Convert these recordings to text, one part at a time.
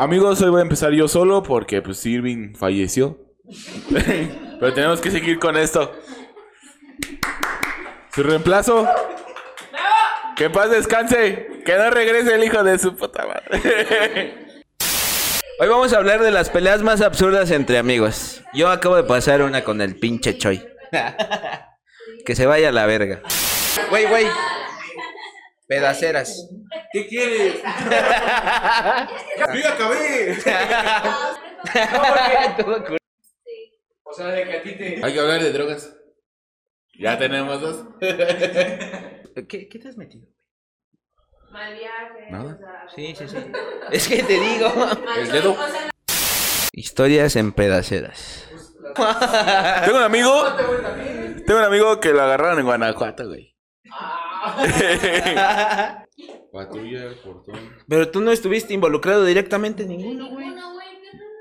amigos, hoy voy a empezar yo solo porque pues Irving falleció. Pero tenemos que seguir con esto. Su reemplazo. Que paz descanse. Que no regrese el hijo de su puta madre. Hoy vamos a hablar de las peleas más absurdas entre amigos. Yo acabo de pasar una con el pinche Choi. que se vaya a la verga. Güey, güey. Pedaceras. ¿Qué quieres? ¡Yo acabé! O sea, de que a ti te. Hay que hablar de drogas. Ya tenemos dos. ¿Qué, qué te has metido? Mal viaje. Nada. o sea, Sí, sí, sí. Es que te digo. El dedo. Historias en pedaceras. Tengo un amigo. Tengo un amigo que lo agarraron en Guanajuato, güey. Patrulla, portón. Pero tú no estuviste involucrado directamente en ninguno, güey.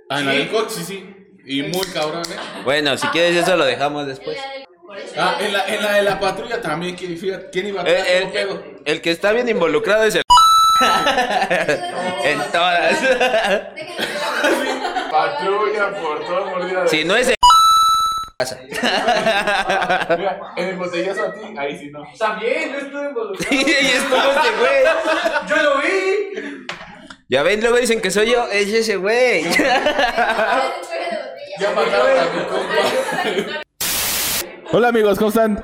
Ah, en la del coche, sí, sí. Y muy cabrón, ¿eh? Bueno, si quieres eso lo dejamos después. del- por eso Ah, en la, en la de la patrulla también, ¿quién, fíjate, ¿quién iba a El, atrás? el- ¿Cómo pego? el que está bien involucrado es el... en todas. Patrulla, portón, mordida. Si no es el... Mira, en el botellazo a ti, ahí sí no. También, yo estuve involucrado. y estuvo este güey. ¡Yo lo vi! Ya ven, luego dicen que soy yo, es ese güey. Ya mataron a mi compa. Hola amigos, ¿cómo están?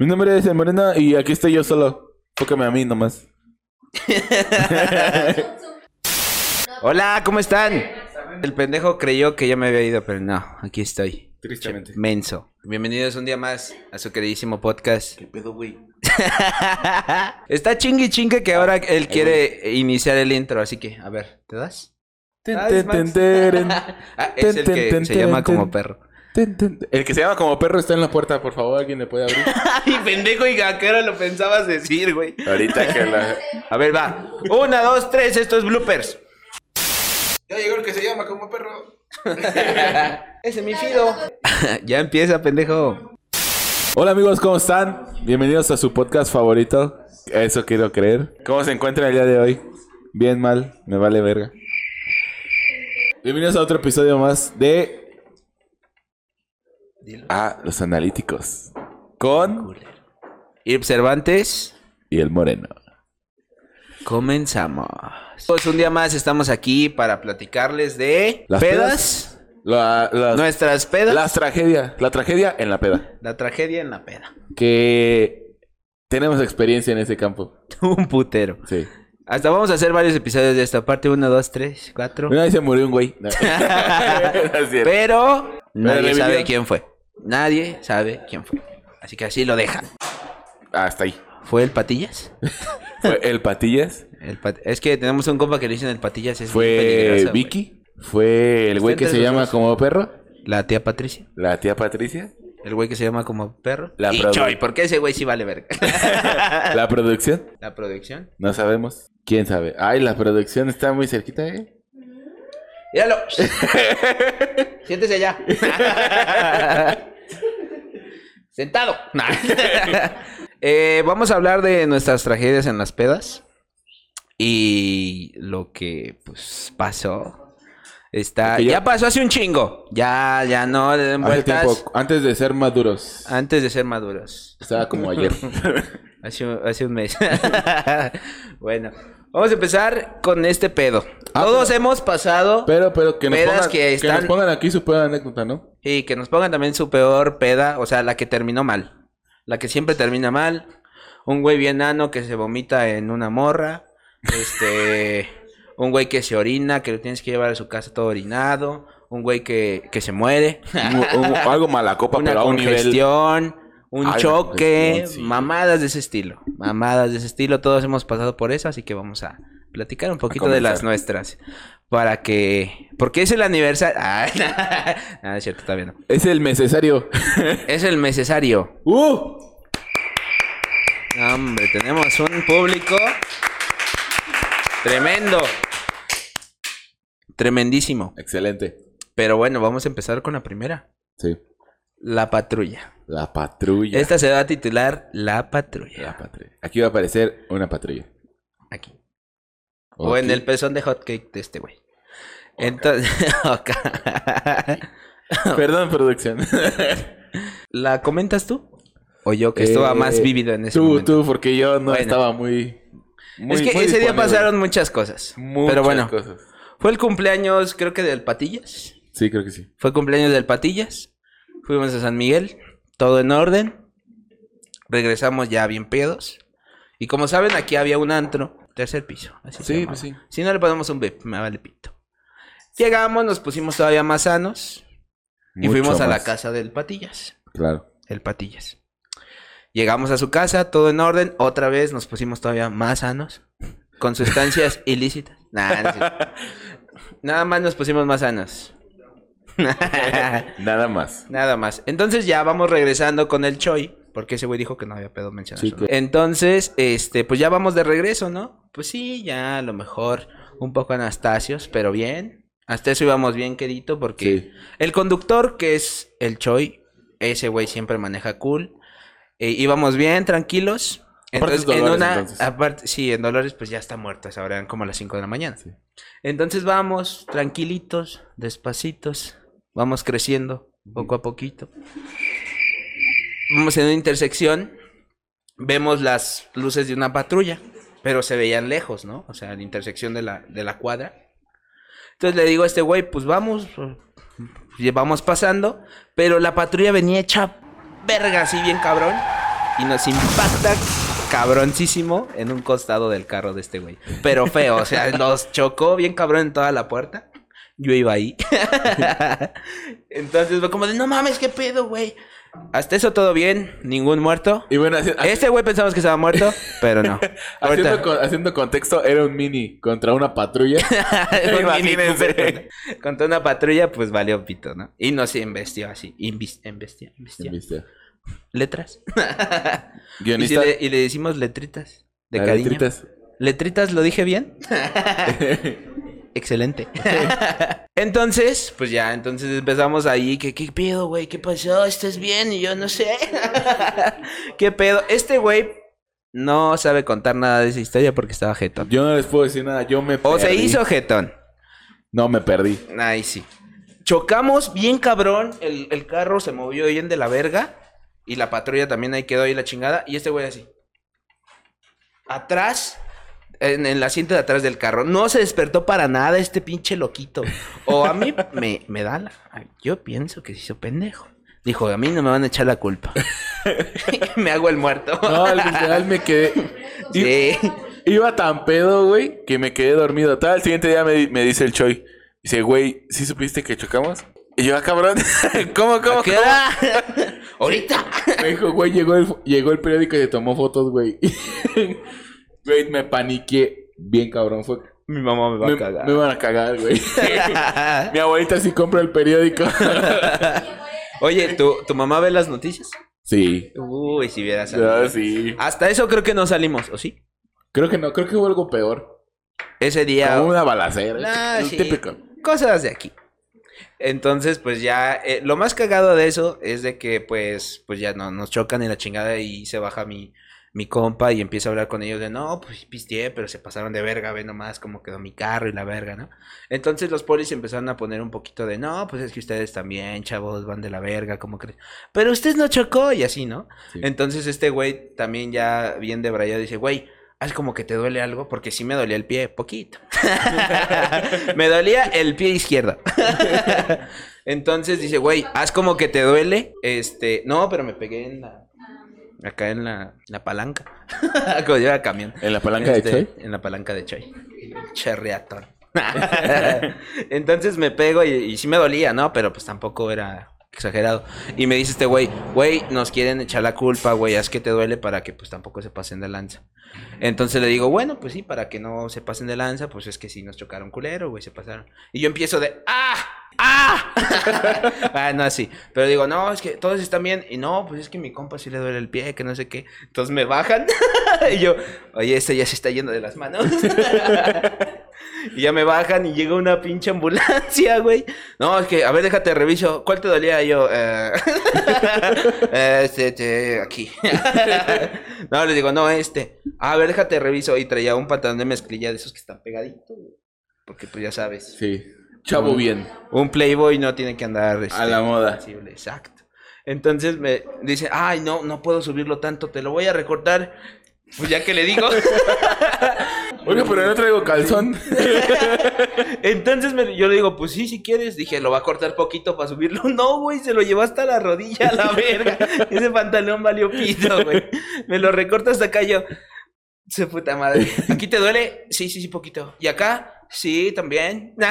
mi nombre es El Moreno y aquí estoy yo solo. Fócame a mí nomás. Hola, ¿cómo están? El pendejo creyó que ya me había ido, pero no, aquí estoy. Tristemente. Menso. Bienvenidos un día más a su queridísimo podcast. ¿Qué pedo, güey? Está chingue chingue que ahora él quiere iniciar el intro, así que, a ver, ¿te das? Ten, Ah, ten, es Max. Ah, el que ten, se ten, llama ten. como perro. Ten, ten. El que se llama como perro está en la puerta, por favor, alguien le puede abrir. Ay, pendejo y hora lo pensabas decir, güey. Ahorita que la. A ver, va. Una, dos, tres, esto es bloopers. Ya llegó el que se llama como perro. Ese es mi fido. ya empieza, pendejo. Hola amigos, ¿cómo están? Bienvenidos a su podcast favorito. Eso quiero creer. ¿Cómo se encuentran el día de hoy? Bien, mal, me vale verga. Bienvenidos a otro episodio más de. Ah, los analíticos. Con. Ir Cervantes, Y el moreno. Comenzamos. Pues un día más estamos aquí para platicarles de Las pedas. La- las, Nuestras pedas. las tragedias. La tragedia en la peda. La tragedia en la peda. Que. Tenemos experiencia en ese campo. un putero. Sí. Hasta vamos a hacer varios episodios de esta parte. Uno, dos, tres, cuatro. Una vez se murió un güey. No. Pero nadie sabe quién fue. Nadie sabe quién fue. Así que así lo dejan. Hasta ahí. ¿Fue el Patillas? Fue el Patillas. El Pat- Es que tenemos un compa que le dicen el Patillas. Es Fue. Vicky. Fue el güey que se llama dos. como perro. La tía Patricia. La tía Patricia. El güey que se llama como perro. La y Choy, ¿por qué ese güey sí vale verga? La producción. La producción. No sabemos. ¿Quién sabe? Ay, la producción está muy cerquita, ¿eh? Míralo. Siéntese allá. Sentado. Eh, vamos a hablar de nuestras tragedias en las pedas. Y lo que pues pasó. Está. Ya... ya- pasó hace un chingo. Ya, ya no le den Hace vueltas. tiempo, antes de ser maduros. Antes de ser maduros. Estaba como ayer. Hace, un- hace un mes. bueno, vamos a empezar con este pedo. Ah, Todos pero- hemos pasado Pero, pero que nos, Pedas pongan, que que, están- nos pongan aquí su peor anécdota, ¿no? y que nos pongan también su peor peda, o sea, la que terminó mal. La que siempre termina mal. Un güey bien nano que se vomita en una morra. Este. un güey que se orina, que lo tienes que llevar a su casa todo orinado. Un güey que, que se muere. Un- un- algo mala copa, una pero a un nivel. congestión, un Ay, choque, congestión, sí. mamadas de ese estilo. Mamadas de ese estilo, todos hemos pasado por eso, así que vamos a platicar un poquito de las nuestras. Para que... Porque es el aniversario... Ah, no, es cierto, está bien. Es el necesario. Es el necesario. ¡Uh! Hombre, tenemos un público tremendo. Tremendísimo. Excelente. Pero bueno, vamos a empezar con la primera. Sí. La patrulla. La patrulla. Esta se va a titular La patrulla. La patrulla. Aquí va a aparecer una patrulla. Aquí. O en el pezón de hotcake de este güey. Entonces. Perdón, producción. ¿la comentas tú? O yo que estaba Eh, más vívido en ese tú, momento. Tú, porque yo no Bueno. estaba muy... muy- es que muy ese día pasaron muchas cosas. Muchas pero bueno, cosas. fue el cumpleaños, creo que del Patillas. Sí, creo que sí. Fue cumpleaños del Patillas. Fuimos a San Miguel, todo en orden. Regresamos ya bien pedos. Y como saben, aquí había un antro, tercer piso. Así Sí, pues sí. Si no le ponemos un bip, me vale pito. Llegamos, nos pusimos todavía más sanos. Y fuimos a la casa del Patillas. Claro. El Patillas. Llegamos a su casa, todo en orden. Otra vez nos pusimos todavía más sanos. Con sustancias ilícitas. Nah, no. Nada más nos pusimos más sanos. Nada más. Nada más. Entonces ya vamos regresando con el Choi. Porque ese güey dijo que no había pedo mencionar Sí, Entonces, este, pues ya vamos de regreso, ¿no? Pues sí, ya a lo mejor un poco Anastasios, pero bien. Hasta eso íbamos bien quedito porque Sí. el conductor, que es el Choi, ese güey siempre maneja cool. Eh, íbamos bien, tranquilos. Entonces, en Dolores, una, entonces. aparte, sí, en Dolores pues ya está muerto, a esa hora eran como las 5 de la mañana. Sí. Entonces vamos, tranquilitos, despacitos, vamos creciendo, poco a poquito. Vamos en una intersección, vemos las luces de una patrulla, pero se veían lejos, ¿no? O sea, la intersección de la, de la cuadra. Entonces le digo a este güey, pues vamos, eh, vamos pasando, pero la patrulla venía hecha verga así bien cabrón y nos impacta cabroncísimo en un costado del carro de este güey. Pero feo, o sea, nos chocó bien cabrón en toda la puerta. Yo iba ahí. Entonces fue como de, no mames, qué pedo, güey. Hasta eso todo bien, ningún muerto. Y bueno, haci- Este güey pensamos que estaba muerto, pero no. haciendo, Ahorita- con- haciendo contexto, era un mini contra una patrulla. Un Mini Imagínense. Cooper con- Contra una patrulla, pues valió pito, ¿no? Y nos investió así. Invis- investió, investió. ¿Viste? Letras. Y, si Guionista. le, y le decimos letritas. De cariño. letritas. ¿Letritas lo dije bien? Excelente. entonces, pues ya, entonces empezamos ahí. que qué pedo, güey? ¿Qué pasó? ¿Estás bien? Y yo no sé. ¿Qué pedo? Este güey no sabe contar nada de esa historia porque estaba jetón. Yo no les puedo decir nada. Yo me O se perdí. hizo jetón. No, me perdí. Ahí sí. Chocamos bien cabrón. El, el carro se movió bien de la verga. Y la patrulla también ahí quedó ahí la chingada. Y este güey así. Atrás. En el asiento de atrás del carro. No se despertó para nada este pinche loquito. O a mí me, me da la... Yo pienso que se hizo pendejo. Dijo, a mí no me van a echar la culpa. me hago el muerto. No, al final me quedé. Sí. Iba tan pedo, güey, que me quedé dormido. Tal, el siguiente día me, me dice el Choi. Dice, güey, ¿sí supiste que chocamos? Y yo, ah, cabrón. ¿Cómo, cómo, ¿A qué cómo? Ahorita. Me dijo, güey, llegó el, llegó el periódico y se tomó fotos, güey. Güey, me paniqué bien cabrón. Fue, Mi mamá me va me, a cagar. me van a cagar, güey. Mi abuelita sí compra el periódico. Oye, ¿tu, ¿tu mamá ve las noticias? sí. Uy, si vieras. Ah, sí. Hasta eso creo que no salimos, ¿o sí? Creo que no, creo que hubo algo peor. Ese día. Como una balacera. Ah, sí. típico. Cosas de aquí. Entonces, pues ya, eh, lo más cagado de eso es de que, pues, pues ya no, nos chocan en la chingada y se baja mi, mi compa y empieza a hablar con ellos de, no, pues pisteé, pero se pasaron de verga, ve nomás cómo quedó mi carro y la verga, ¿no? Entonces los polis empezaron a poner un poquito de, no, pues es que ustedes también, chavos, van de la verga, ¿cómo crees? Pero usted no chocó y así, ¿no? Sí. Entonces este güey también ya bien debrayado dice, güey, haz como que te duele algo, porque sí me dolía el pie, poquito. me dolía el pie izquierdo. Entonces dice, güey, haz como que te duele. Este, no, pero me pegué en la. Acá en la, la palanca. como lleva camión. ¿En la palanca de Este, Choi? En la palanca de Choi. Cherreatón. Entonces me pego y, y sí me dolía, ¿no? Pero pues tampoco era exagerado. Y me dice este güey, güey, nos quieren echar la culpa, güey, haz que te duele para que pues tampoco se pasen de lanza. Entonces le digo, bueno, pues sí, para que no se pasen de lanza, pues es que sí nos chocaron culero, güey, se pasaron. Y yo empiezo de, ¡ah! ¡Ah! ah, no, así. Pero digo, no, es que todos están bien. Y no, pues es que mi compa sí le duele el pie, que no sé qué. Entonces me bajan. y yo, oye, este ya se está yendo de las manos. y ya me bajan y llega una pinche ambulancia, güey. No, es que, a ver, déjate, reviso. ¿Cuál te dolía? Y yo, eh... este, este, aquí. no, le digo, no, este. A ver, déjate, reviso. Y traía un pantalón de mezclilla de esos que están pegaditos. güey. Porque pues ya sabes. Sí. Chavo Un- bien. Un Playboy no tiene que andar este, A la moda. sensible, exacto. Entonces me dice, ay, no, no puedo subirlo tanto, te lo voy a recortar. Pues ya que le digo. Oye, pero no traigo calzón. Entonces me- yo le digo, pues sí, si quieres. Dije, lo va a cortar poquito para subirlo. No, güey, se lo llevó hasta la rodilla a la verga. Ese pantalón valió pito, güey. Me lo recorta hasta acá yo. Se puta madre. ¿Aquí te duele? Sí, sí, sí, poquito. ¿Y acá? Sí, también.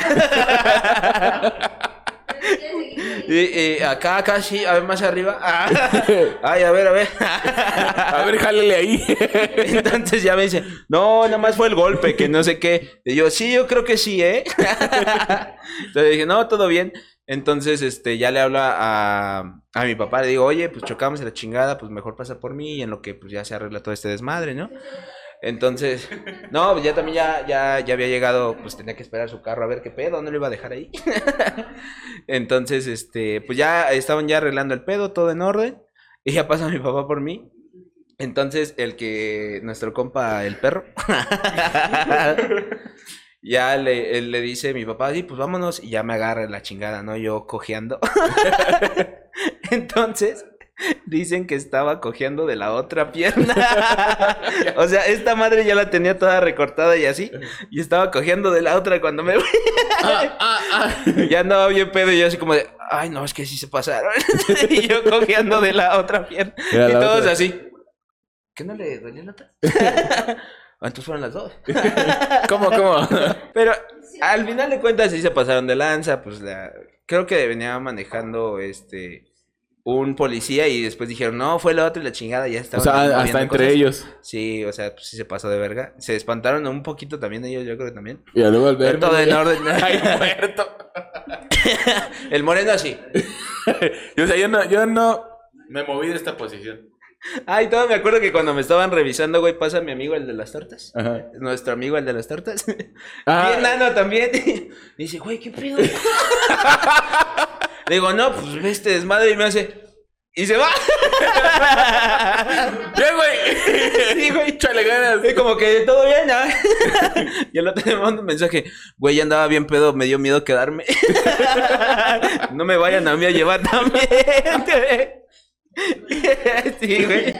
Y, y acá, acá, sí, a ver más arriba. Ah, Ay, a ver, a ver. A ver, jálele ahí. Entonces ya me dice, no, nada más fue el golpe, que no sé qué. Y yo, sí, yo creo que sí, ¿eh? Entonces dije, no, todo bien. Entonces, este, ya le hablo a, a mi papá, le digo, oye, pues chocamos en la chingada, pues mejor pasa por mí y en lo que pues ya se arregla todo este desmadre, ¿no? Entonces, no, pues ya también ya, ya, ya había llegado, pues tenía que esperar su carro a ver qué pedo, no lo iba a dejar ahí. Entonces, este, pues ya estaban ya arreglando el pedo, todo en orden. Y ya pasa mi papá por mí. Entonces, el que, nuestro compa, el perro, ya le, él le dice a mi papá, sí, pues vámonos, y ya me agarra la chingada, ¿no? Yo cojeando. Entonces, dicen que estaba cojeando de la otra pierna. o sea, esta madre ya la tenía toda recortada y así, y estaba cojeando de la otra cuando me ya andaba bien pedo y yo así como de, ay, no, es que sí se pasaron. y yo cojeando de la otra pierna. Era y todos otra. así. ¿Qué no le dolía la otra? Ah, Entonces fueron las dos. ¿Cómo, cómo? Pero al final de cuentas sí se pasaron de lanza, pues la... creo que venía manejando este un policía y después dijeron, no, fue la otra y la chingada, ya O estaba. sea, hasta entre ellos. Sí, o sea, pues sí se pasó de verga. Se espantaron un poquito también ellos, yo creo que también. Y luego al verme. todo en orden. Ay, muerto. El moreno así. Yo, o sea, yo no, yo no me moví de esta posición. Ay, todo me acuerdo que cuando me estaban revisando, güey, pasa mi amigo el de las tortas. Ajá. Nuestro amigo el de las tortas. Ah. Bien nano también. Me dice, güey, ¿qué pedo? Le digo, no, pues ve este desmadre y me hace. Y se va. Bien, güey. Sí, güey. Échale ganas. Y como que todo bien, ¿no? Y el otro me manda un mensaje, güey, ya andaba bien pedo, me dio miedo quedarme. No me vayan a mí a llevar también. Sí, güey.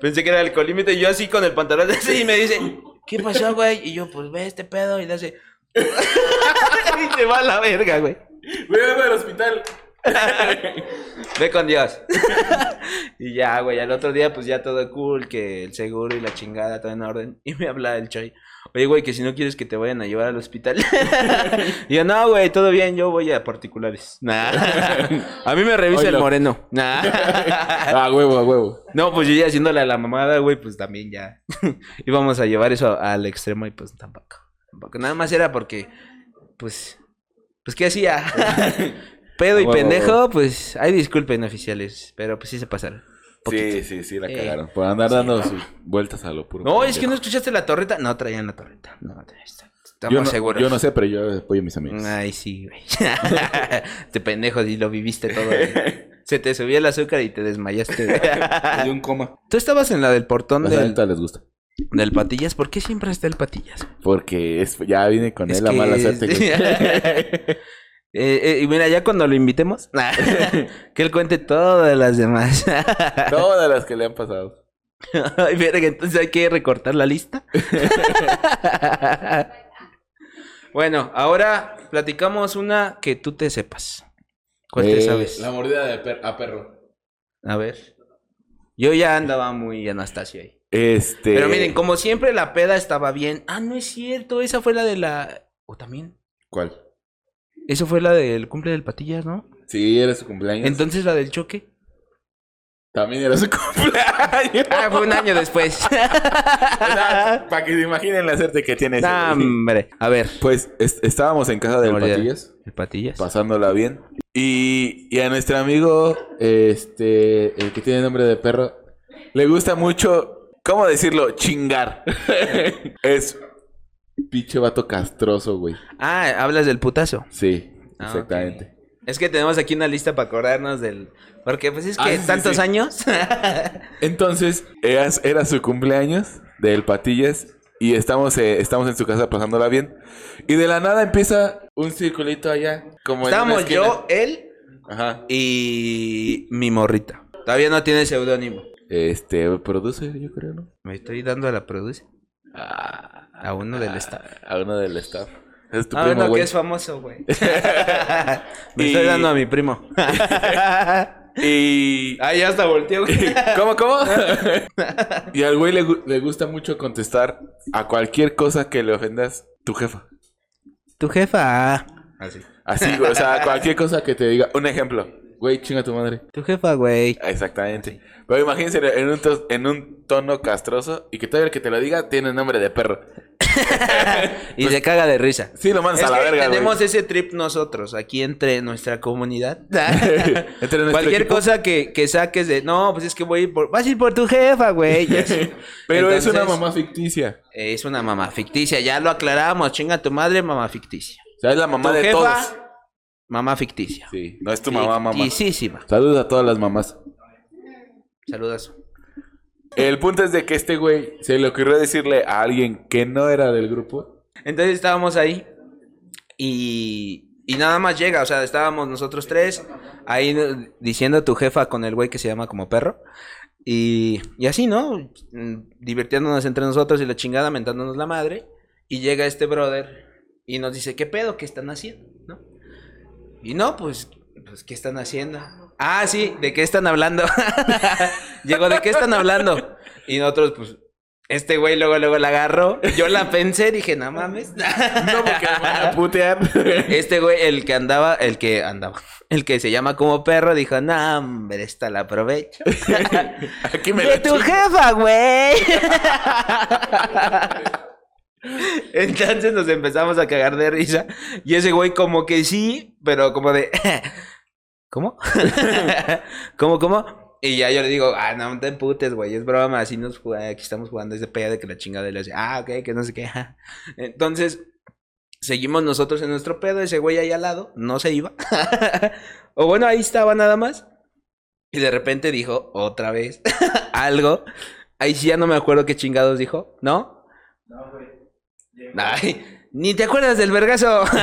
Pensé que era alcoholímetro y yo así con el pantalón así y me dice, ¿qué pasó, güey? Y yo, pues ve este pedo y le hace. Y se va a la verga, güey. Voy a al hospital. Ve con Dios. y ya, güey, al otro día, pues ya todo cool, que el seguro y la chingada, todo en orden. Y me habla el Choy. Oye, güey, que si no quieres que te vayan a llevar al hospital. y yo, no, güey, todo bien, yo voy a particulares. Nah. a mí me revisa el moreno. Nah. Ah, huevo, a huevo. no, pues yo ya haciéndole a la mamada, güey, pues también ya. Íbamos a llevar eso al extremo y pues tampoco. Tampoco. Nada más era porque, pues, pues, ¿qué hacía? Pedo y pendejo, pues, ay, disculpen, oficiales, pero pues sí se pasaron. Sí, sí, sí, la Eh. cagaron. Por andar dando sus vueltas a lo puro. No, es que no escuchaste la torreta. No, traían la torreta. No, estamos yo no, seguros. Yo no sé, pero yo apoyo a mis amigos. Ay, sí, güey. Este pendejo, y lo viviste todo. güey. Se te subió el azúcar y te desmayaste. dio un coma. Tú estabas en la del portón La del, les gusta. del Patillas. ¿Por qué siempre está el Patillas? Porque es, ya vine con Es él la que mala es- suerte. Eh, eh, y mira, ya cuando lo invitemos, que él cuente todas las demás. Todas las que le han pasado. Ay, verga, entonces hay que recortar la lista. bueno, ahora platicamos una que tú te sepas. ¿Cuál te Eh, sabes? La mordida de per- a perro. A ver. Yo ya andaba muy Anastasio ahí. Este. Pero miren, como siempre la peda estaba bien. Ah, no es cierto, esa fue la de la... ¿O también? ¿Cuál? Eso fue la del cumple del Patillas, ¿no? Sí, era su cumpleaños. Entonces la del choque. También era su cumpleaños. Ah, fue un año después. Para que se imaginen la suerte que tiene ese Nah, hombre. A ver. Pues es- estábamos en casa del. Patillas, ¿El patillas? pasándola bien. Y, y a nuestro amigo, este, el que tiene nombre de perro, le gusta mucho, ¿cómo decirlo? Chingar. es pinche vato castroso, güey. Ah, hablas del putazo. Sí, Ah, exactamente. Es que tenemos aquí una lista para acordarnos del... Porque pues es que Ah, sí, tantos sí. años. Entonces, era, era su cumpleaños del Patillas y estamos, eh, estamos en su casa pasándola bien. Y de la nada empieza un circulito allá. Como Estábamos yo, él Ajá. y mi morrita. Todavía no tiene seudónimo. Este, produce, yo creo, ¿no? Me estoy dando a la produce. Ah, A uno del staff. A uno del staff. Es tu Ah, primo, no, güey. que es famoso, güey. Me Y- estoy dando a mi primo. Y... ah, ya hasta volteó. güey. ¿Cómo, cómo? y al güey le, le gusta mucho contestar a cualquier cosa que le ofendas tu jefa. Tu jefa. Así. Así, güey, o sea, cualquier cosa que te diga. Un ejemplo. Güey, chinga tu madre. Tu jefa, güey. Exactamente. Pero imagínense en un, to- en un tono castroso y que todavía el que te lo diga tiene nombre de perro. Y se caga de risa. Sí, lo mandas Es a la que verga, tenemos ese trip nosotros, aquí entre nuestra comunidad. Entre Cualquier equipo. cosa que, que saques de, no, pues es que voy a ir por, vas a ir por tu jefa, güey. Pero es una mamá ficticia. Es una mamá ficticia, ya lo aclaramos, chinga tu madre, mamá ficticia. O sea, es la mamá tu de jefa, todos. Mamá ficticia. Sí, no es tu mamá, mamá. Ficticísima. Saludos a todas las mamás. Saludas. El punto es de que este güey se le ocurrió decirle a alguien que no era del grupo. Entonces estábamos ahí y, y nada más llega, o sea, estábamos nosotros tres ahí diciendo tu jefa con el güey que se llama como perro. Y, y así, ¿no? Divirtiéndonos entre nosotros y la chingada, mentándonos la madre. Y llega este brother y nos dice, ¿qué pedo? ¿Qué están haciendo? ¿No? Y no, pues, pues, ¿qué están haciendo? Ah, sí, ¿de qué están hablando? Llegó, ¿de qué están hablando? Y nosotros, pues, este güey luego, luego la agarró. Yo la pensé, dije, no mames. No, porque me van a putear. Este güey, el que andaba, el que andaba, el que se llama como perro, dijo, no, hombre, esta la aprovecho. Aquí me ¡De tu jefa, güey! Entonces nos empezamos a cagar de risa. Y ese güey como que sí, pero como de... ¿Cómo? ¿Cómo, cómo? Y ya yo le digo, ah, no te emputes, güey, es broma, así nos aquí estamos jugando ese pedo de que la chingada le hace, ah, ok, que no sé qué. Entonces, seguimos nosotros en nuestro pedo, ese güey ahí al lado, no se iba. o bueno, ahí estaba nada más. Y de repente dijo otra vez algo. Ahí sí ya no me acuerdo qué chingados dijo, ¿no? Ay, ni te acuerdas del vergazo.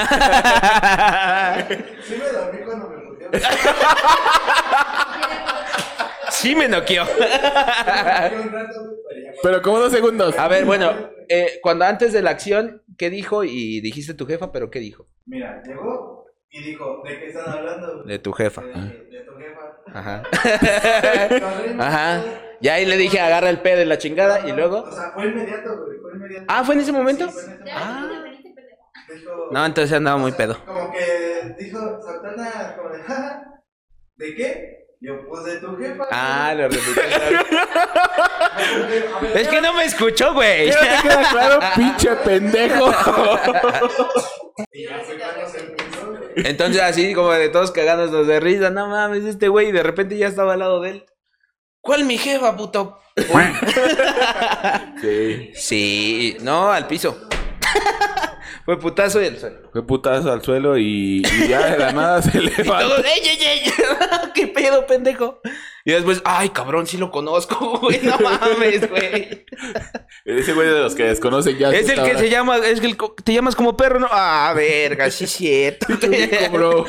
Sí me dormí cuando me sí me noqueó. Pero como dos segundos. A ver, bueno, eh, cuando antes de la acción, ¿qué dijo? Y dijiste tu jefa, pero ¿qué dijo? Mira, llegó y dijo, ¿de qué están hablando? De tu jefa. De, de tu jefa. Ajá. Ajá. Y ahí le dije, agarra el pedo y la chingada. Y luego. O sea, fue inmediato, güey, fue inmediato. Ah, ¿fue en ese momento? Sí, fue en ese Ah. momento. Dijo- No, entonces andaba o muy sea, pedo. Como que dijo, Santana, como de, "Ja, ¿de qué? Yo, pues de tu jefa. Ah, lo ver, Es que no me escuchó, güey. ¿Qué no te queda claro, pinche pendejo? Y ya se güey. Entonces así como de todos cagándonos de risa, no mames, este güey, y de repente ya estaba al lado de él. ¿Cuál mi jefa, puto? Sí. Sí, no, al piso. Fue putazo y el suelo. Fue putazo al suelo y, y ya de la nada se Todos, levantó. ¡ey, ey, ey! ¿Qué pedo, pendejo? Y después, ay, cabrón, sí lo conozco, güey, no mames, güey. Ese güey de los que desconocen ya. Es el que se llama, es el que te llamas como perro, ¿no? Ah, verga, sí es cierto. Bro.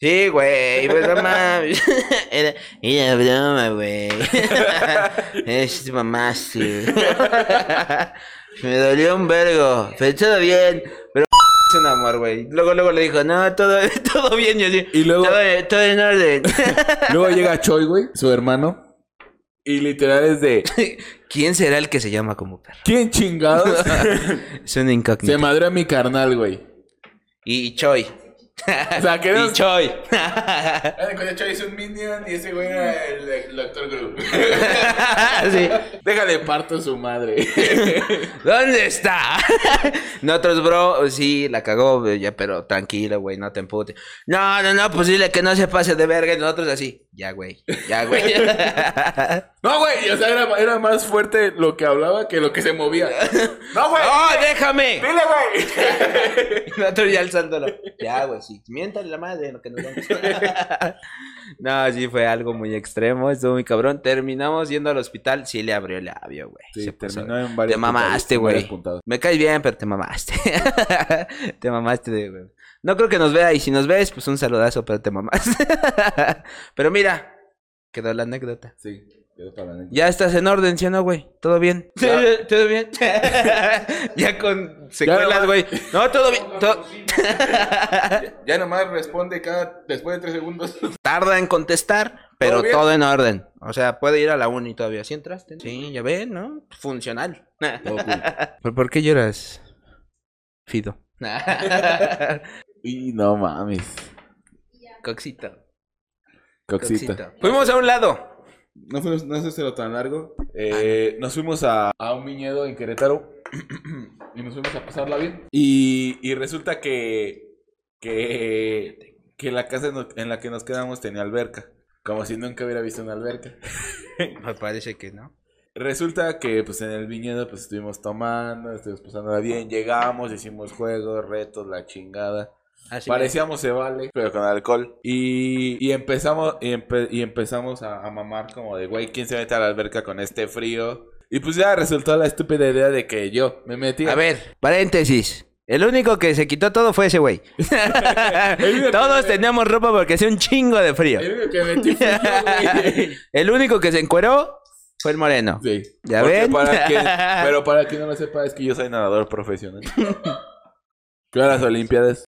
Sí, güey, pues no mames. Era, era broma, güey. Es mamaste. Me dolió un vergo. Pero todo bien. Pero es un amor, güey. Luego, luego le dijo, no, todo, todo bien. Y así, Y luego- todo, todo en orden. Luego llega Choi, güey, su hermano. Y literal es de. ¿Quién será el que se llama como perro? ¿Quién chingados? Es una incógnita. se madre a mi carnal, güey. Y Choi. O sea, Y queremos... Choi. Cuando Choy es un minion y ese güey era el, el Doctor Gru. Sí. Déjale parto su madre. ¿Dónde está? Nosotros, bro, sí, la cagó, ya, pero tranquilo, güey, no te emputes. No, no, no, pues dile que no se pase de verga. Y nosotros así, ya, güey, ya, güey. No, güey, o sea, era, era más fuerte lo que hablaba que lo que se movía. No, güey. ¡Oh, déjame! Dile, güey. Y nosotros ya alzándolo. Ya, güey, sí, miéntale la madre, lo que nos vamos. No, sí, fue algo muy extremo, estuvo muy cabrón. Terminamos yendo al hospital, sí le abrió el labio, güey. Sí, Se puso- terminó en varios Te mamaste, güey. Me caes bien, pero te mamaste. te mamaste de, güey. No creo que nos vea y si nos ves, pues un saludazo, pero te mamaste. pero mira, quedó la anécdota. Sí, Ya estás en orden, ¿sí o no, güey? ¿Todo bien? Ya. ¿Todo bien? ya con secuelas, güey. No, todo bien. todo- Ya nomás responde cada después de tres segundos. Tarda en contestar, pero ¿Todo en orden. O sea, puede ir a la uni todavía. ¿Sí entraste? Sí, ya ven, ¿no? Funcional. Cool. ¿Por, qué lloras, Fido? Y no mames. Coxito. Coxita. Coxito. Fuimos a un lado. No, fuimos, no es lo tan largo. Eh, nos fuimos a, a un viñedo en Querétaro y nos fuimos a pasarla bien. Y, y resulta que, que, que la casa en la que nos quedamos tenía alberca. Como si nunca hubiera visto una alberca. Me parece que no. Resulta que pues en el viñedo pues estuvimos tomando, estuvimos pasándola bien, llegamos, hicimos juegos, retos, la chingada. Así Parecíamos se vale, pero con alcohol. Y, y empezamos, y, empe- y empezamos a, a mamar como de, güey, ¿quién se mete a la alberca con este frío? Y pues ya resultó la estúpida idea de que yo me metí. A ver, paréntesis. El único que se quitó todo fue ese güey. Todos teníamos ropa porque hacía un chingo de frío. El único que metí fui yo, güey. El único que se encueró fue el moreno. Sí. ¿Ya Porque ven? para quien- pero para quien no lo sepa, es que yo soy nadador profesional. A las Olimpiadas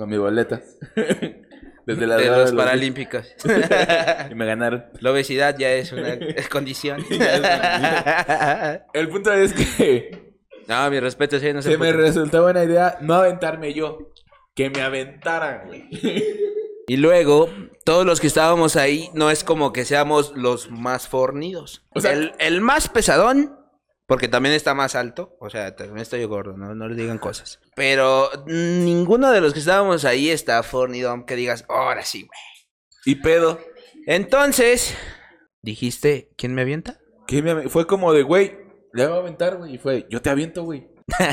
con mi boleta. Desde la de los paralímpicos. Y me ganaron. La obesidad ya es una condición. El punto es que no, mi respeto, sí, no se se me resultó buena idea no aventarme yo. Que me aventaran, güey. Y luego, todos los que estábamos ahí, no es como que seamos los más fornidos. O sea- el, el más pesadón, porque también está más alto, o sea, también estoy gordo, no, no le digan cosas. Pero ninguno de los que estábamos ahí está fornido, que digas, ahora sí, güey. Y pedo. Entonces, dijiste, ¿quién me avienta? Que me- fue como de, güey, le voy a aventar, güey. Y fue, yo te aviento, güey.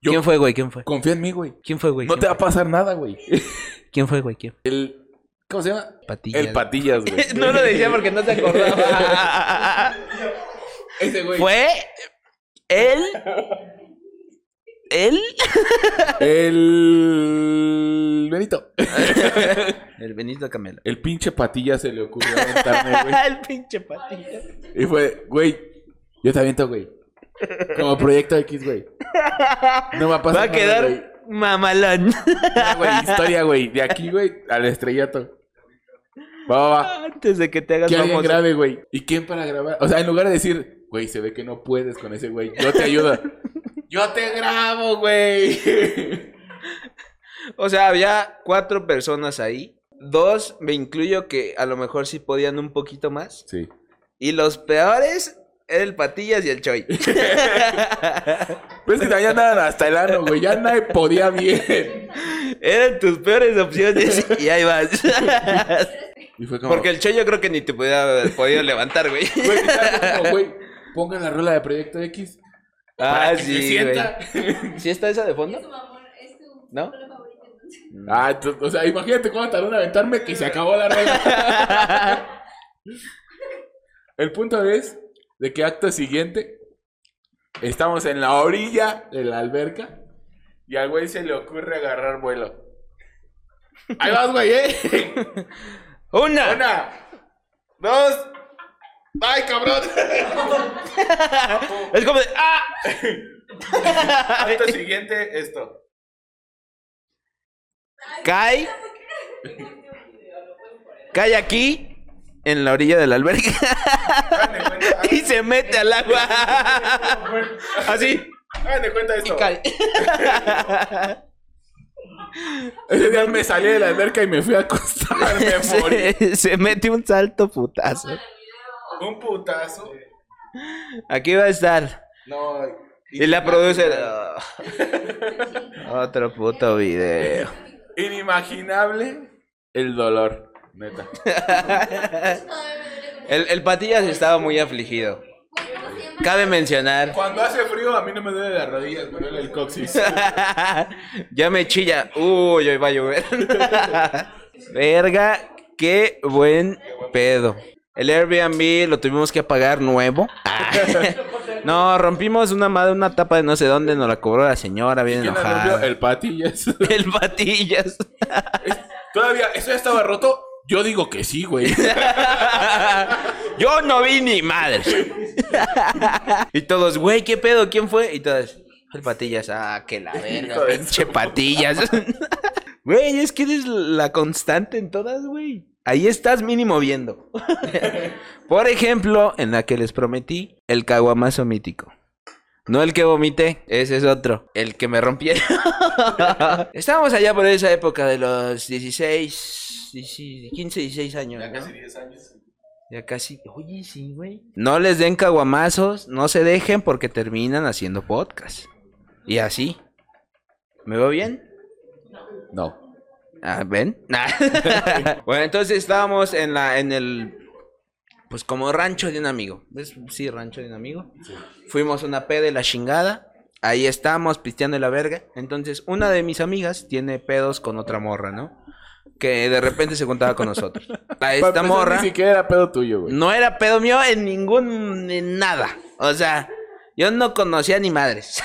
Yo- ¿Quién fue, güey? ¿Quién fue? Confía en mí, güey. ¿Quién fue, güey? No ¿Quién te va a pasar nada, güey. ¿Quién fue, güey? ¿Quién? El. ¿Cómo se llama? Patillas. El Patillas, güey. no lo decía porque no se acordaba. Ese güey. Fue él. Él. El. Benito. El Benito Camelo. El pinche Patillas se le ocurrió aventarme, güey. el pinche patilla. Y fue, güey, yo te aviento, güey. Como proyecto X, güey. No me va a pasar Va a nada, quedar güey. mamalón. No, güey, historia, güey. De aquí, güey, al estrellato. Va, va, va. Antes de que te hagas Que alguien famoso. grabe, güey. ¿Y quién para grabar? O sea, en lugar de decir, güey, se ve que no puedes con ese güey. Yo te ayudo. Yo te grabo, güey. O sea, había cuatro personas ahí. Dos, me incluyo que a lo mejor sí podían un poquito más. Sí. Y los peores eran el Patillas y el Choi. Pero es que también andaban hasta el ano, güey. Ya nadie podía bien. eran tus peores opciones y ahí vas. Y fue como, Porque el Choi yo creo que ni te podía haber podido levantar, güey. güey, ¿sabes cómo, güey, pongan la rola de Proyecto X. Ah, sí, güey. ¿Sí está esa de fondo? Es tu amor, es tu ¿No? entonces. Ah, o sea, imagínate cómo tardó en aventarme que se acabó la rola. El punto es de que acto siguiente estamos en la orilla de la alberca y al güey se le ocurre agarrar vuelo. Ahí vas, güey, ¿eh? ¡Una! Una, dos, ¡ay, cabrón! Es como de. ¡Ah! Acto siguiente, esto. Cae. Cae aquí. En la orilla de la alberca. Hagan de cuenta, y se mete al agua. Así. hagan de cuenta esto. Y cae. Ese día me salí de la alberca y me fui a acostar. Me morí. se, se mete un salto putazo. Un putazo. Aquí va a estar. No. Y la produce. Otro puto video. Inimaginable el dolor. Neta. El, el Patillas estaba muy afligido. Cabe mencionar. Cuando hace frío, a mí no me duele las rodillas, me duele el coxis. ya me chilla. Uy, hoy va a llover. Verga, qué buen pedo. El Airbnb lo tuvimos que pagar nuevo. no, rompimos una madre, una tapa de no sé dónde, nos la cobró la señora, bien ¿Quién la enojada. El patillas. El Patillas. Todavía, ¿eso ya estaba roto? Yo digo que sí, güey. Yo no vi ni madre. y todos, güey, ¿qué pedo? ¿Quién fue? Y todos, el Patillas. Ah, que la verga, pinche Patillas. Güey, es que eres la constante en todas, güey. Ahí estás mínimo viendo. Por ejemplo, en la que les prometí, el caguamazo mítico. No el que vomité, ese es otro. El que me rompieron. Estábamos allá por esa época de los 16, 16, 15, 16 años. Ya ¿no? casi 10 años. Ya casi. Oye, sí, güey. No les den caguamazos, no se dejen porque terminan haciendo podcast. Y así. ¿Me veo bien? No. Ah, ¿Ven? bueno, entonces estábamos en la, en el, pues como rancho de un amigo. ¿Ves? Sí, rancho de un amigo. Fuimos a una peda de la chingada. Ahí estamos pisteando la verga. Entonces, una de mis amigas tiene pedos con otra morra, ¿no? Que de repente se juntaba con nosotros. A esta morra. Ni siquiera era pedo tuyo, güey. No era pedo mío en ningún. en nada. O sea, yo no conocía ni madres.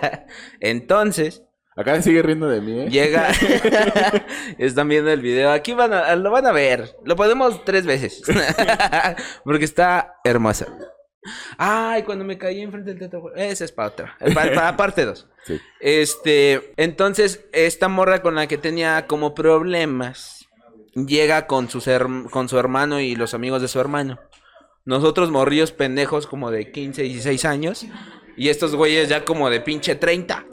Entonces, Acá sigue riendo de mí, ¿eh? llega. Están viendo el video. Aquí van a, lo van a ver. Lo podemos tres veces. Porque está hermosa. Ay, cuando me caí enfrente del teatro. Esa es para otra. Para, para parte dos. Sí. Este, entonces, esta morra con la que tenía como problemas, llega con, sus con su hermano y los amigos de su hermano. Nosotros morrillos pendejos como de 15, 16 años. Y estos güeyes ya como de pinche 30.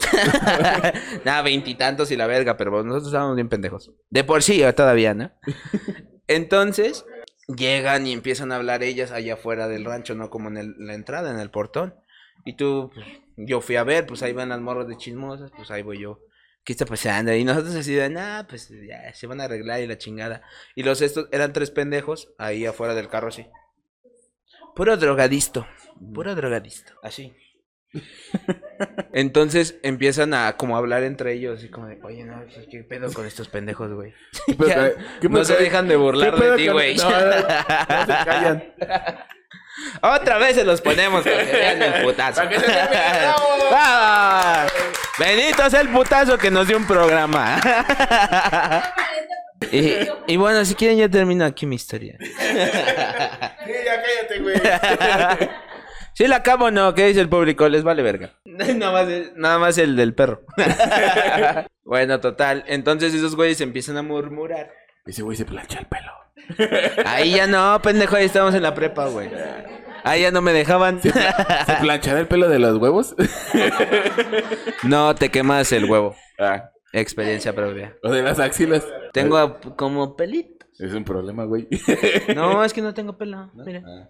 Nada, veintitantos y la verga, pero nosotros estábamos bien pendejos. De por sí, todavía, ¿no? Entonces, llegan y empiezan a hablar ellas allá afuera del rancho, no como en la entrada, en el portón. Y tú, pues, yo fui a ver, pues ahí van las morras de chismosas, pues ahí voy yo. ¿Qué está pasando? Y nosotros así de, nah, pues ya, se van a arreglar y la chingada. Y los estos eran tres pendejos ahí afuera del carro así. Puro drogadisto, puro drogadisto, así. Entonces empiezan a como hablar entre ellos, así como de, oye, no, pues, ¿qué pedo con estos pendejos, güey? pedo Ya, con- qué no se dejan de burlar ¿Qué pedo de ti, güey. No, no, no se callan. Otra vez se los ponemos para que vean el putazo. Para que se vean, ¡bravo! Benito es el putazo que nos dio un programa. y, y bueno, si quieren ya termino aquí mi historia. Sí, ya cállate, güey. Si la acabo o no, ¿qué dice el público? Les vale verga. nada, más, nada más el del perro. bueno, total. Entonces esos güeyes empiezan a murmurar. Ese güey se plancha el pelo. Ahí ya no, pendejo, ahí estamos en la prepa, güey. Ahí ya no me dejaban. ¿Se planchará el pelo de los huevos? no, te quemas el huevo. ah, Experiencia propia. o de las axilas. Tengo como pelito. Es un problema, güey. No, es que no tengo pelo. Mira. Ah.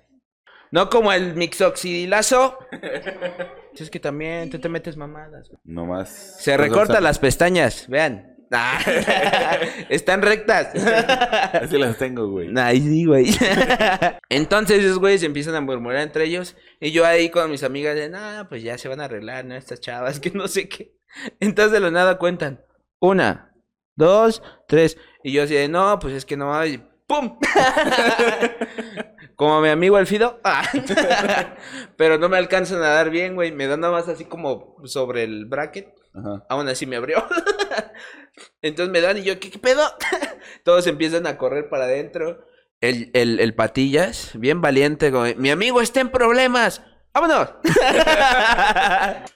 No como el mixoxidilazo. Es que también tú te metes mamadas. güey. No más. Se recorta las pestañas, vean. Ah, Están rectas. Así las tengo, güey. Ay, sí, güey. Entonces esos güeyes empiezan a murmurar entre ellos. Y yo ahí con mis amigas de, nah, pues ya se van a arreglar, ¿no? Estas chavas, que no sé qué. Entonces de lo nada cuentan. Una, dos, tres. Y yo así de, no, pues es que no mames", y ¡Pum! Como mi amigo Alfido. Ah. Pero no me alcanzan a dar bien, güey. Me dan nada más así como sobre el bracket. Ajá. Aún así me abrió. Entonces me dan y yo, ¿qué, qué pedo? Todos empiezan a correr para adentro. El, el, el patillas, bien valiente, güey. Mi amigo está en problemas. ¡Vámonos!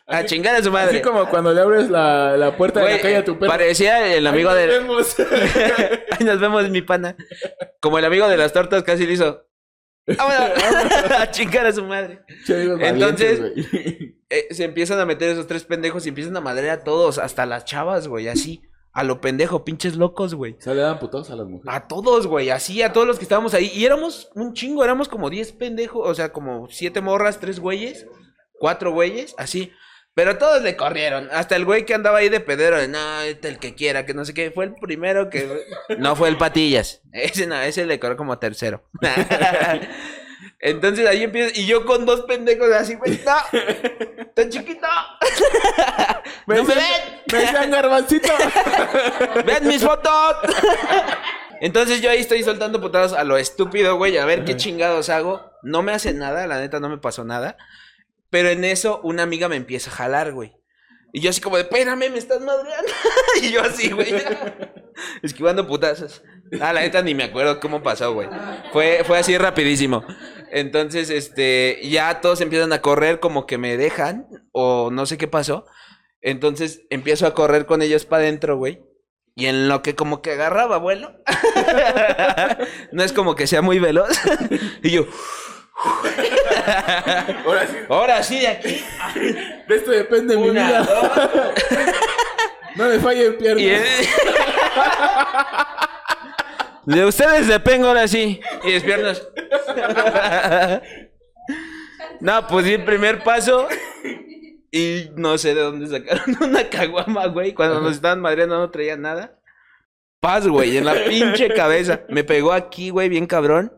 a chingar a su madre. Así como cuando le abres la, la puerta de la calle a tu perro. Parecía el amigo Ahí nos de. vemos. Ahí nos vemos, mi pana. Como el amigo de las tortas casi le hizo. ¡Vámonos! a chingar a su madre. Entonces-. Eh, se empiezan a meter esos tres pendejos y empiezan a madrear a todos, hasta las chavas, güey, así. A lo pendejo, pinches locos, güey. O sea, le dan putos a las mujeres. A todos, güey, así, a todos los que estábamos ahí. Y éramos un chingo, éramos como 10 pendejos, o sea, como 7 morras, 3 güeyes, 4 güeyes, así. Pero todos le corrieron. Hasta el güey que andaba ahí de pedero, de no, este el que quiera, que no sé qué. Fue el primero que. No fue el Patillas. Ese no, ese le corrió como tercero. Entonces ahí empieza. Y yo con dos pendejos así, güey, no, tan chiquito. no me ven. Me decían garbancito. ¡Vean mis fotos! Entonces yo ahí estoy soltando putadas a lo estúpido, güey, a ver qué chingados hago. No me hace nada, la neta no me pasó nada. Pero en eso una amiga me empieza a jalar, güey. Y yo así como de, espérame, me estás madreando. y yo así, güey. Esquivando putazos. Ah, la neta ni me acuerdo cómo pasó, güey. Fue, fue así rapidísimo. Entonces, este, ya todos empiezan a correr como que me dejan. O no sé qué pasó. Entonces empiezo a correr con ellos para adentro, güey. Y en lo que como que agarraba vuelo. no es como que sea muy veloz. y yo, Ahora sí. ahora sí de aquí. De esto depende mi Una, vida. dos. No me fallen piernas. De ustedes dependo ahora sí. Y despiernas. No, pues di el primer paso. Y no sé de dónde sacaron una caguama, güey. Cuando nos estaban madreando no traía nada. Paz, güey, en la pinche cabeza. Me pegó aquí, güey, bien cabrón.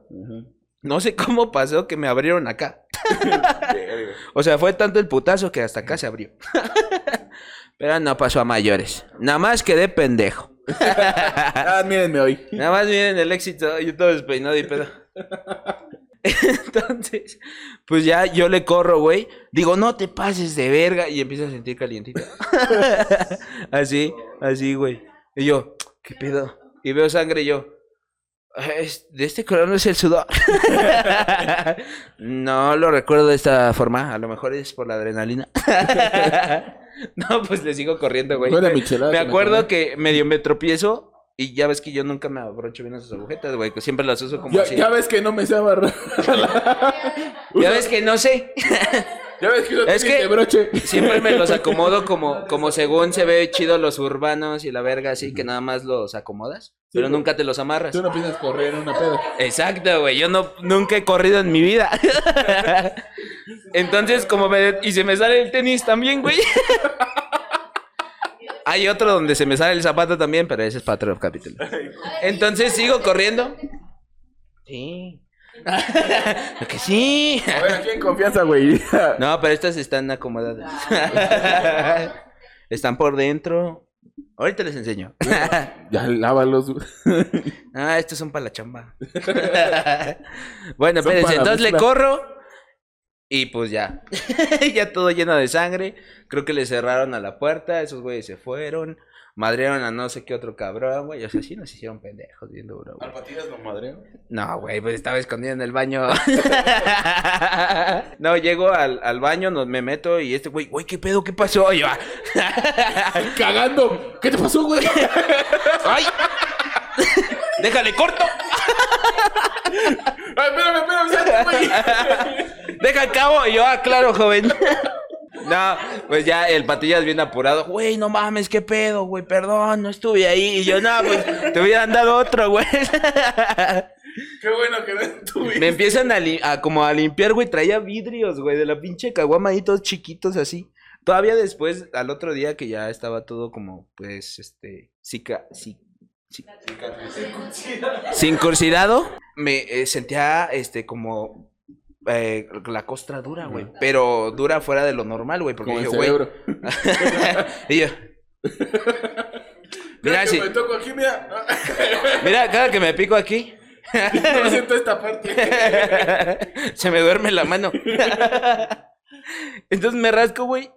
No sé cómo pasó que me abrieron acá. O sea, fue tanto el putazo que hasta acá se abrió. Pero no pasó a mayores. Nada más quedé pendejo. Ah, mírenme hoy. Nada más miren el éxito. Yo todo despeinado y pedo. Entonces, pues ya yo le corro, güey. Digo, no te pases de verga. Y empiezo a sentir calientito. así, así, güey. Y yo, ¿qué pedo? Y veo sangre y yo. "Ah, es- De este color no es el sudor. no lo recuerdo de esta forma. A lo mejor es por la adrenalina. no, pues le sigo corriendo, güey. Buena Me- michelada acuerdo que medio me tropiezo. Y ya ves que yo nunca me abrocho bien esas agujetas, güey. Que siempre las uso como Ya, así. ya ves que no me sé amarrar. Ya ves que no sé. Ya ves que no Es que- broche. Siempre me los acomodo como, como según se ve chido los urbanos y la verga, así que nada más los acomodas. Pero nunca te los amarras. Tú no piensas correr en una peda. Exacto, güey. Yo no, nunca he corrido en mi vida. Entonces, como me... Y se me sale el tenis también, güey. Hay otro donde se me sale el zapato también, pero ese es para otro capítulo. Entonces, sigo corriendo. Sí. Que sí. A ver, aquí en confianza, güey. No, pero estas están acomodadas. están por dentro. Ahorita les enseño. Ya lávalos. ah, estos son para la chamba. bueno, Son espérense, entonces le corro. Y pues ya. ya todo lleno de sangre. Creo que le cerraron a la puerta. Esos güeyes se fueron. Madrearon a no sé qué otro cabrón, güey. O sea, sí nos hicieron pendejos bien duro, güey. patillas lo madreo? No, güey, pues estaba escondido en el baño. no, llego al, al baño, nos, me meto y este güey, güey, ¿qué pedo? ¿Qué pasó? Y yo, "Ah". Cagando. ¿Qué te pasó, güey? ¡ay! ¡Déjale corto! Ay, espérame, espérame, güey. ¡Deja el cabo! Y yo, ah, claro, joven. No, pues ya el patillas bien apurado. Güey, no mames, qué pedo, güey, perdón, no estuve ahí. Y yo, no, pues te hubieran dado otro, güey. Qué bueno que no estuviste. Me empiezan a, como a limpiar, güey. Traía vidrios, güey, de la pinche caguama ahí todos chiquitos así. Todavía después, al otro día que ya estaba todo como, pues, este, cica, ci- ci- circuncidado, me eh, sentía, este, como eh, la costra dura, güey. Pero dura fuera de lo normal, güey. Porque Como dije, güey. y yo, Mira sí, me toco aquí, mira. mira, cada que me pico aquí, No siento esta parte. Se me duerme la mano. Entonces me rasco, güey.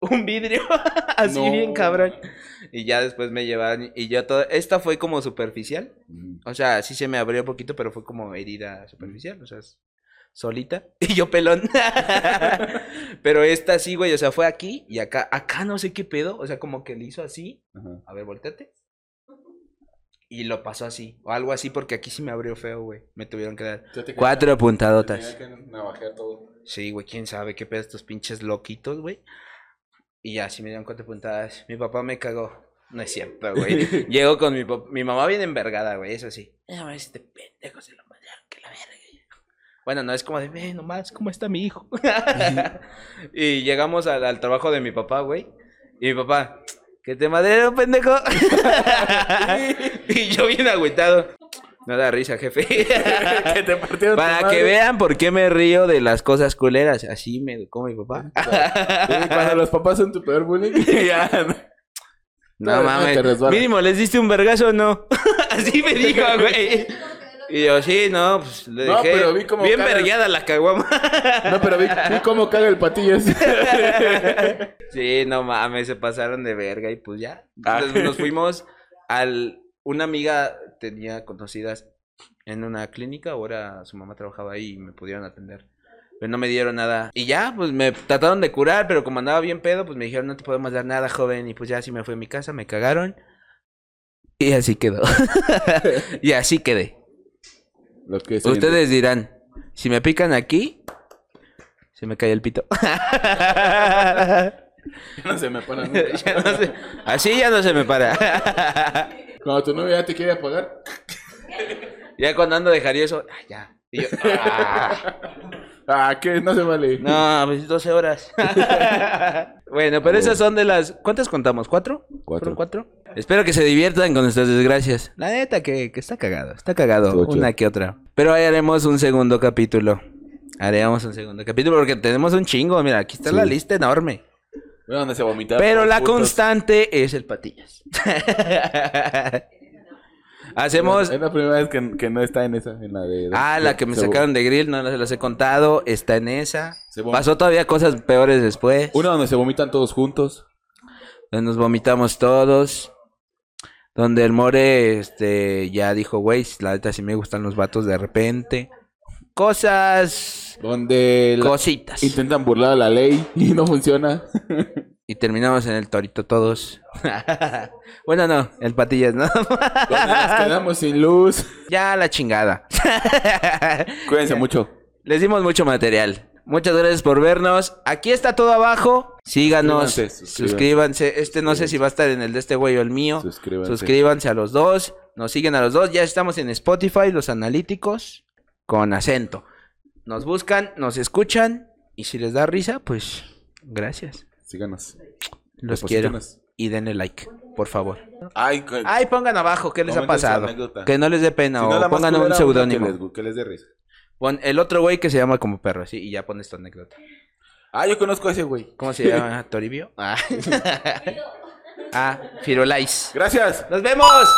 Un vidrio. Así No. bien cabrón. Y ya después me llevaron. Y ya todo. Esta fue como superficial. O sea, sí se me abrió un poquito, pero fue como herida superficial. O sea, es solita. Y yo pelón. pero esta sí, güey. O sea, fue aquí y acá. Acá no sé qué pedo. O sea, como que le hizo así. Ajá. A ver, volteate. Y lo pasó así. O algo así, porque aquí sí me abrió feo, güey. Me tuvieron que dar. Cuatro Tenía puntadotas. que todo. Sí, güey, quién sabe qué pedo estos pinches loquitos, güey. Y ya, sí me dieron cuatro puntadas. Mi papá me cagó. No es cierto, güey. Llego con mi papá. Mi mamá viene envergada, güey. Eso sí. Este pendejo se lo mandaron, que la verga. Bueno, no es como de, ve nomás, ¿cómo está mi hijo? y llegamos al, al trabajo de mi papá, güey. Y mi papá, que te madrero, pendejo. y yo bien agüitado. No da risa, jefe. que te Para madre. que vean por qué me río de las cosas culeras. Así me educó mi papá. Cuando los papás son tu peor bullying, ya. no. No mames. Mínimo, ¿les diste un vergazo o no? Así me dijo, güey. Y yo, sí, no, pues le No, dejé pero vi cómo bien cagas. vergueada la caguama. No, pero vi, vi cómo caga el patillo ese. sí, no mames, se pasaron de verga y pues ya. Ah. Entonces nos fuimos al... Una amiga tenía conocidas en una clínica, ahora su mamá trabajaba ahí y me pudieron atender. Pero no me dieron nada. Y ya, pues me trataron de curar, pero como andaba bien pedo, pues me dijeron, no te podemos dar nada, joven. Y pues ya así me fui a mi casa, me cagaron. Y así quedó. y así quedé. Lo que soy Ustedes dirán, si me pican aquí, se me cae el pito. No se me para nunca. Ya no sé. Así ya no se me para. Cuando tu novia ya te quiere apagar. ya cuando ando dejaría eso, ah, ya. Y yo, ah. Ah, que no se vale. No, pues 12 horas. bueno, pero esas son de las. ¿Cuántas contamos? ¿Cuatro? Cuatro. ¿Fueron cuatro? Espero que se diviertan con nuestras desgracias. La neta que, que está cagado, está cagado. Estuvo chido. Una que otra. Pero ahí haremos un segundo capítulo. Haremos un segundo capítulo porque tenemos un chingo. Mira, aquí está Sí. la lista enorme. Mira donde se vomita. Pero la putos. constante es el patillas. Hacemos. Es la primera vez que, que no está en esa, en la de... Ah, la que me se- sacaron de grill, no se las he contado. Está en esa. Pasó todavía cosas peores después. Una donde se vomitan todos juntos. Donde nos vomitamos todos. Donde el More este, ya dijo, güey, la neta sí me gustan los vatos de repente. Cosas. Donde Cositas. intentan burlar a la ley y no funciona. Y terminamos en el torito todos. bueno, no, el patillas, ¿no? Nos quedamos sin luz. ya la chingada. Cuídense mucho. Les dimos mucho material. Muchas gracias por vernos. Aquí está todo abajo. Síganos. Suscríbanse, Suscríbanse. Este no sé si va a estar en el de este güey o el mío. Suscríbanse. Suscríbanse a los dos. Nos siguen a los dos. Ya estamos en Spotify, los analíticos. Con acento. Nos buscan, nos escuchan. Y si les da risa, pues gracias. Síganos. Los quiero. Y denle like, por favor. Ay, Ay, pongan abajo qué les ha pasado. Que no les dé pena. si o pongan un seudónimo. Que les, que les dé risa. Pon el otro güey que se llama como perro, así. Y ya pones tu anécdota. Ah, yo conozco a ese güey. ¿Cómo se llama? ¿Toribio? Ah, ah Firolais. Gracias. ¡Nos vemos!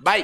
Bye.